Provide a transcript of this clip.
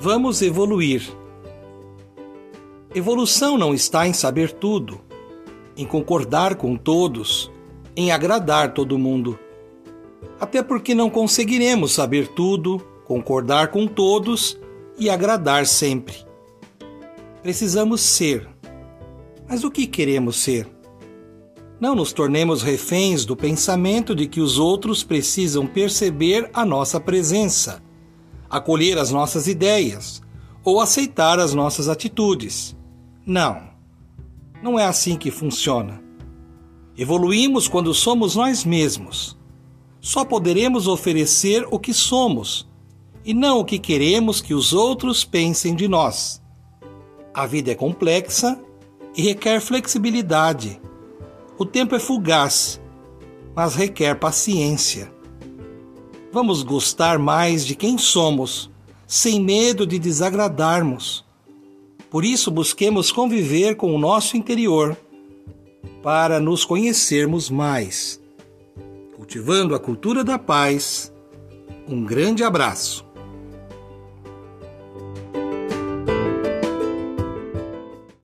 Vamos evoluir. Evolução não está em saber tudo, em concordar com todos, em agradar todo mundo. Até porque não conseguiremos saber tudo, concordar com todos e agradar sempre. Precisamos ser. Mas o que queremos ser? Não nos tornemos reféns do pensamento de que os outros precisam perceber a nossa presença acolher as nossas ideias ou aceitar as nossas atitudes. Não, não é assim que funciona. Evoluímos quando somos nós mesmos. Só poderemos oferecer o que somos e não o que queremos que os outros pensem de nós. A vida é complexa e requer flexibilidade. O tempo é fugaz, mas requer paciência. Vamos gostar mais de quem somos, sem medo de desagradarmos. Por isso, busquemos conviver com o nosso interior, para nos conhecermos mais. Cultivando a cultura da paz. Um grande abraço.